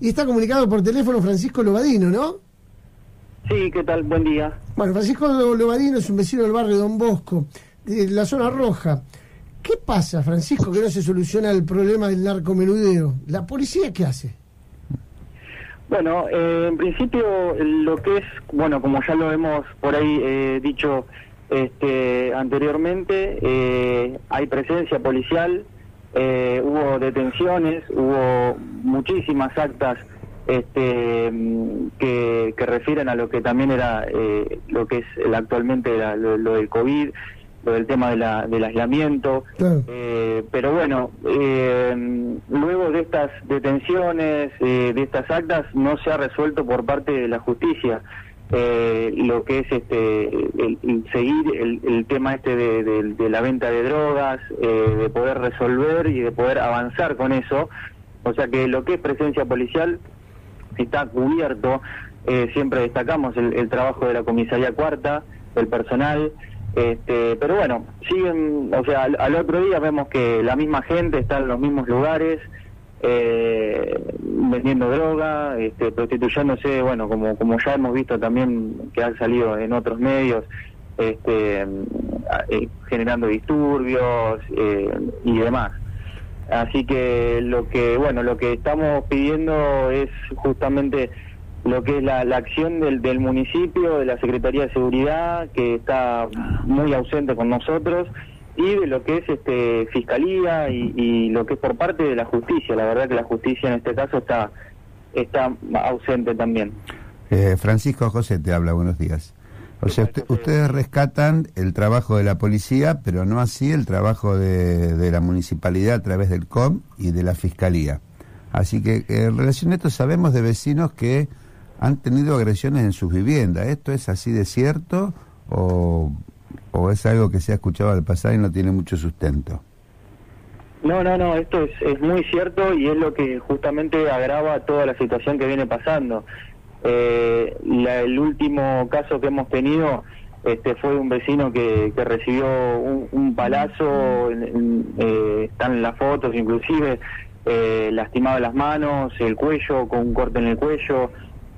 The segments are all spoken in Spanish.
Y está comunicado por teléfono Francisco Lobadino, ¿no? Sí, ¿qué tal? Buen día. Bueno, Francisco Lobadino es un vecino del barrio Don Bosco, de la zona roja. ¿Qué pasa, Francisco, que no se soluciona el problema del narcomenudeo? ¿La policía qué hace? Bueno, eh, en principio lo que es, bueno, como ya lo hemos por ahí eh, dicho este, anteriormente, eh, hay presencia policial, hubo detenciones, hubo muchísimas actas este, que, refieren a lo que también era lo que es actualmente lo del COVID, del tema de la, del aislamiento. Eh, pero bueno, eh, luego de estas detenciones, eh, de estas actas, no se ha resuelto por parte de la justicia lo que es este el, seguir el, tema este de, la venta de drogas, de poder resolver y de poder avanzar con eso. O sea que lo que es presencia policial está cubierto. siempre destacamos el, el trabajo de la comisaría cuarta, del personal. Este, pero bueno, siguen, o sea, al, otro día vemos que la misma gente está en los mismos lugares, eh, vendiendo droga, este, prostituyéndose, bueno, como, como ya hemos visto también que ha salido en otros medios, este, eh, generando disturbios eh, y demás. Así que lo que, bueno, lo que estamos pidiendo es justamente lo que es la, acción del, del, municipio, de la Secretaría de Seguridad, que está muy ausente con nosotros, y de lo que es este fiscalía y, lo que es por parte de la justicia. La verdad que la justicia en este caso está, está ausente también. Eh, Francisco José te habla, buenos días. O sea, ustedes rescatan el trabajo de la policía, pero no así el trabajo de, de la municipalidad a través del COM y de la fiscalía. Así que en relación a esto sabemos de vecinos que han tenido agresiones en sus viviendas. ¿Esto es así de cierto o, es algo que se ha escuchado al pasar y no tiene mucho sustento? No, no, no, esto es, es muy cierto y es lo que justamente agrava toda la situación que viene pasando. Eh, el último caso que hemos tenido este, fue un vecino que, que recibió un, palazo, eh, están en las fotos inclusive, eh, lastimado las manos, el cuello, con un corte en el cuello,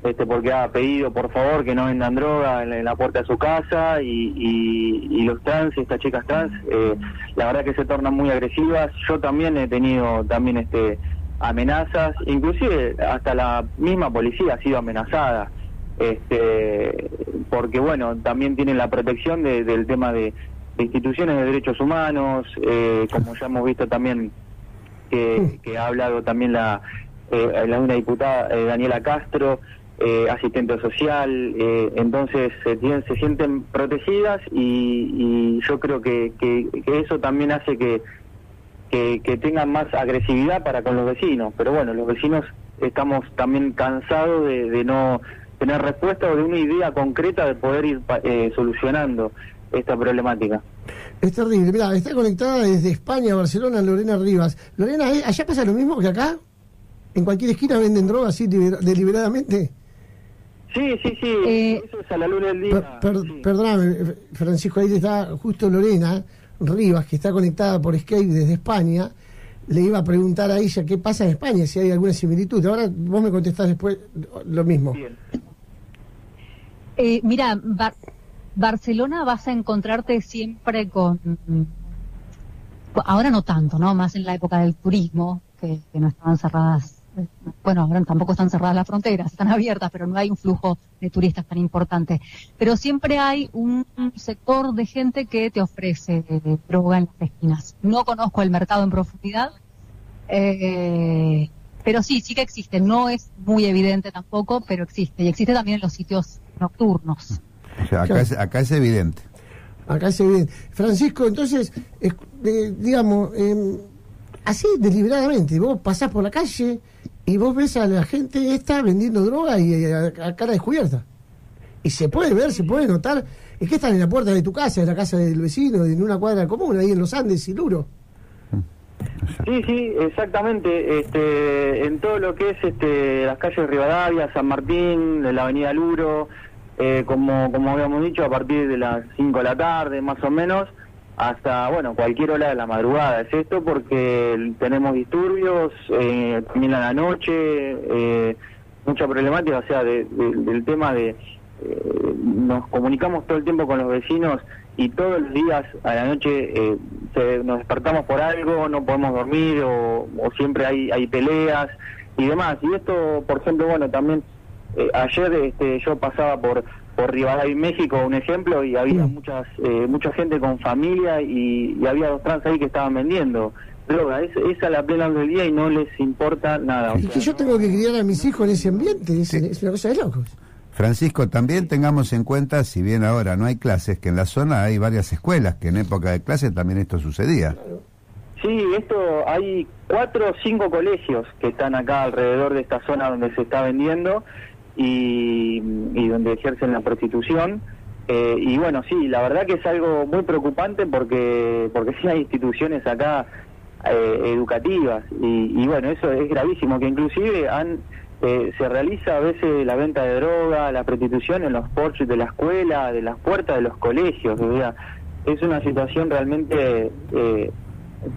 este, porque ha pedido por favor que no vendan droga en, la puerta de su casa y, y, los trans, estas chicas trans, eh, la verdad que se tornan muy agresivas. Yo también he tenido también este amenazas, inclusive hasta la misma policía ha sido amenazada, este, porque bueno, también tienen la protección del tema de, instituciones de derechos humanos, eh, como ya hemos visto también que, que ha hablado también la, eh, la una diputada Daniela Castro, eh, asistente social, eh, entonces se, tienen, se sienten protegidas y, yo creo que, que, eso también hace que, que, tengan más agresividad para con los vecinos, pero bueno, los vecinos estamos también cansados de, no tener respuesta o de una idea concreta de poder ir eh, solucionando esta problemática. Es terrible, mira, está conectada desde España Barcelona Lorena Rivas. Lorena, ¿allá pasa lo mismo que acá? ¿En cualquier esquina venden drogas así deliberadamente? Sí, sí, sí, eh, eso es a la luna del día. Perdóname, Francisco, ahí está justo Lorena Rivas, que está conectada por Skype desde España. Le iba a preguntar a ella qué pasa en España, si hay alguna similitud. Ahora vos me contestás después lo mismo. Eh, mira, Barcelona vas a encontrarte siempre con... Ahora no tanto, ¿no? Más en la época del turismo, que no estaban cerradas bueno, ahora tampoco están cerradas las fronteras, están abiertas, pero no hay un flujo de turistas tan importante. Pero siempre hay un, sector de gente que te ofrece droga en las esquinas. No conozco el mercado en profundidad, eh, pero sí, sí que existe. No es muy evidente tampoco, pero existe. Y existe también en los sitios nocturnos. O sea, acá, es, acá es evidente. Acá es evidente. Francisco, entonces, eh, digamos, em, así deliberadamente, vos pasás por la calle y vos ves a la gente esta vendiendo droga y a, cara descubierta. Y se puede ver, se puede notar, es que están en la puerta de tu casa, en la casa del vecino, en una cuadra común, ahí en los Andes y Luro. Sí, sí, exactamente. Este, en todo lo que es este, las calles Rivadavia, San Martín, la avenida Luro, eh, como, como habíamos dicho, a partir de las 5 de la tarde, más o menos, hasta, bueno, cualquier hora de la madrugada. Es esto porque tenemos disturbios, eh, también a la noche, eh, mucha problemática, o sea, del tema de... Eh, nos comunicamos todo el tiempo con los vecinos y todos los días a la noche eh, nos despertamos por algo, no podemos dormir o, siempre hay, hay peleas y demás. Y esto, por ejemplo, bueno, también eh, ayer este, yo pasaba por por Rivadavia, México, un ejemplo, y había mm. muchas eh, mucha gente con familia y, había dos trans ahí que estaban vendiendo droga. Es, es a la plena del día y no les importa nada. Y que yo tengo que criar a mis hijos en ese ambiente, es, es una cosa de locos. Francisco, también tengamos en cuenta, si bien ahora no hay clases, que en la zona hay varias escuelas, que en época de clases también esto sucedía. Sí, esto hay cuatro o cinco colegios que están acá alrededor de esta zona donde se está vendiendo y, donde ejercen la prostitución. Eh, y bueno, sí, la verdad que es algo muy preocupante porque porque sí hay instituciones acá eh, educativas y, y bueno, eso es gravísimo, que inclusive han eh, se realiza a veces la venta de droga, la prostitución en los porches de la escuela, de las puertas de los colegios. es una situación realmente eh,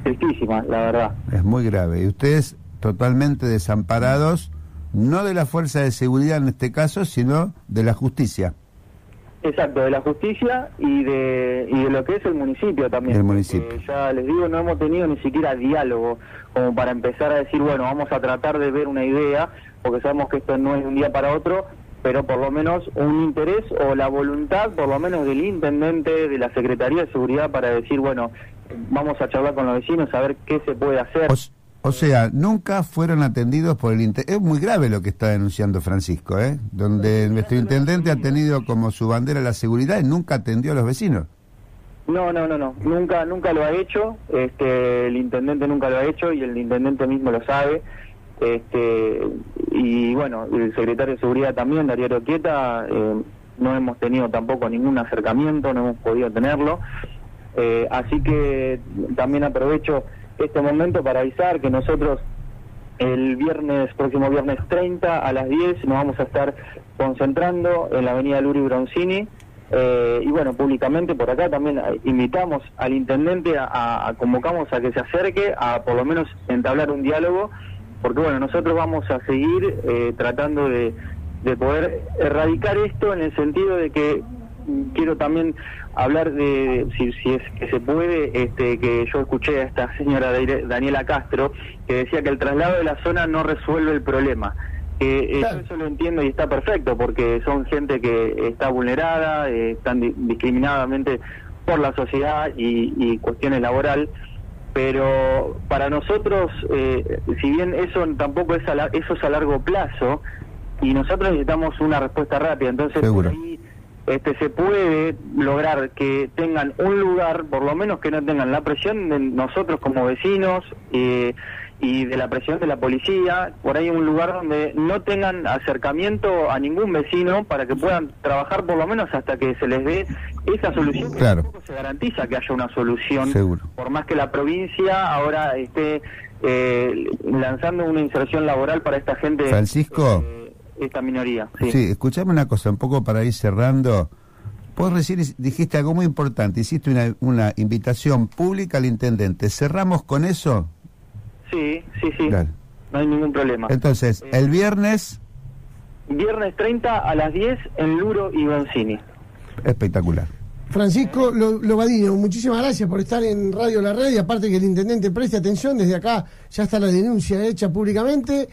tristísima, la verdad. Es muy grave. Y ustedes totalmente desamparados, no de la fuerza de seguridad en este caso, sino de la justicia. Exacto, de la justicia y de, y de lo que es el municipio también. El municipio. ya les digo, no hemos tenido ni siquiera diálogo como para empezar a decir, bueno, vamos a tratar de ver una idea, porque sabemos que esto no es de un día para otro, pero por lo menos un interés o la voluntad, por lo menos del intendente, de la Secretaría de Seguridad, para decir, bueno, vamos a charlar con los vecinos, a ver qué se puede hacer. O, sea, nunca fueron atendidos por el. Es muy grave lo que está denunciando Francisco, ¿eh? Donde nuestro intendente ha tenido como su bandera la seguridad y nunca atendió a los vecinos. No, no, no, no, nunca, nunca lo ha hecho. Este, el intendente nunca lo ha hecho y el intendente mismo lo sabe. Este, y bueno, el secretario de Seguridad también, Darío Roquieta, eh, no hemos tenido tampoco ningún acercamiento, no hemos podido tenerlo. Eh, así que también aprovecho este momento para avisar que nosotros el viernes, próximo viernes 30 a las 10 nos vamos a estar concentrando en la avenida Luri Bronzini. Eh, y bueno, públicamente por acá también invitamos al intendente a, a, convocamos a que se acerque a por lo menos entablar un diálogo porque bueno, nosotros vamos a seguir eh, tratando de, poder erradicar esto en el sentido de que quiero también hablar de si, si es que se puede este que yo escuché a esta señora Daniela Castro que decía que el traslado de la zona no resuelve el problema. Eh, eso lo entiendo y está perfecto porque son gente que está vulnerada eh, están discriminadamente por la sociedad y, y cuestiones laboral. Pero para nosotros, eh, si bien eso tampoco es a eso es a largo plazo, y nosotros necesitamos una respuesta rápida, entonces por ahí este, se puede lograr que tengan un lugar, por lo menos que no tengan la presión de nosotros como vecinos, eh, y de la presión de la policía, por ahí un lugar donde no tengan acercamiento a ningún vecino para que puedan trabajar por lo menos hasta que se les dé esa solución. Claro. Tampoco se garantiza que haya una solución, Seguro. por más que la provincia ahora esté eh, lanzando una inserción laboral para esta gente. Francisco. Eh, esta minoría. Sí. sí, escuchame una cosa, un poco para ir cerrando. Vos recién dijiste algo muy importante, hiciste una, una invitación pública al intendente. ¿Cerramos con eso? Sí, sí, sí. No hay ningún problema. Entonces, el viernes... Viernes 30 a las 10 en Luro y Boncini. Espectacular. Francisco Lobadino, muchísimas gracias por estar en Radio La Red y aparte que el intendente preste atención, desde acá ya está la denuncia hecha públicamente.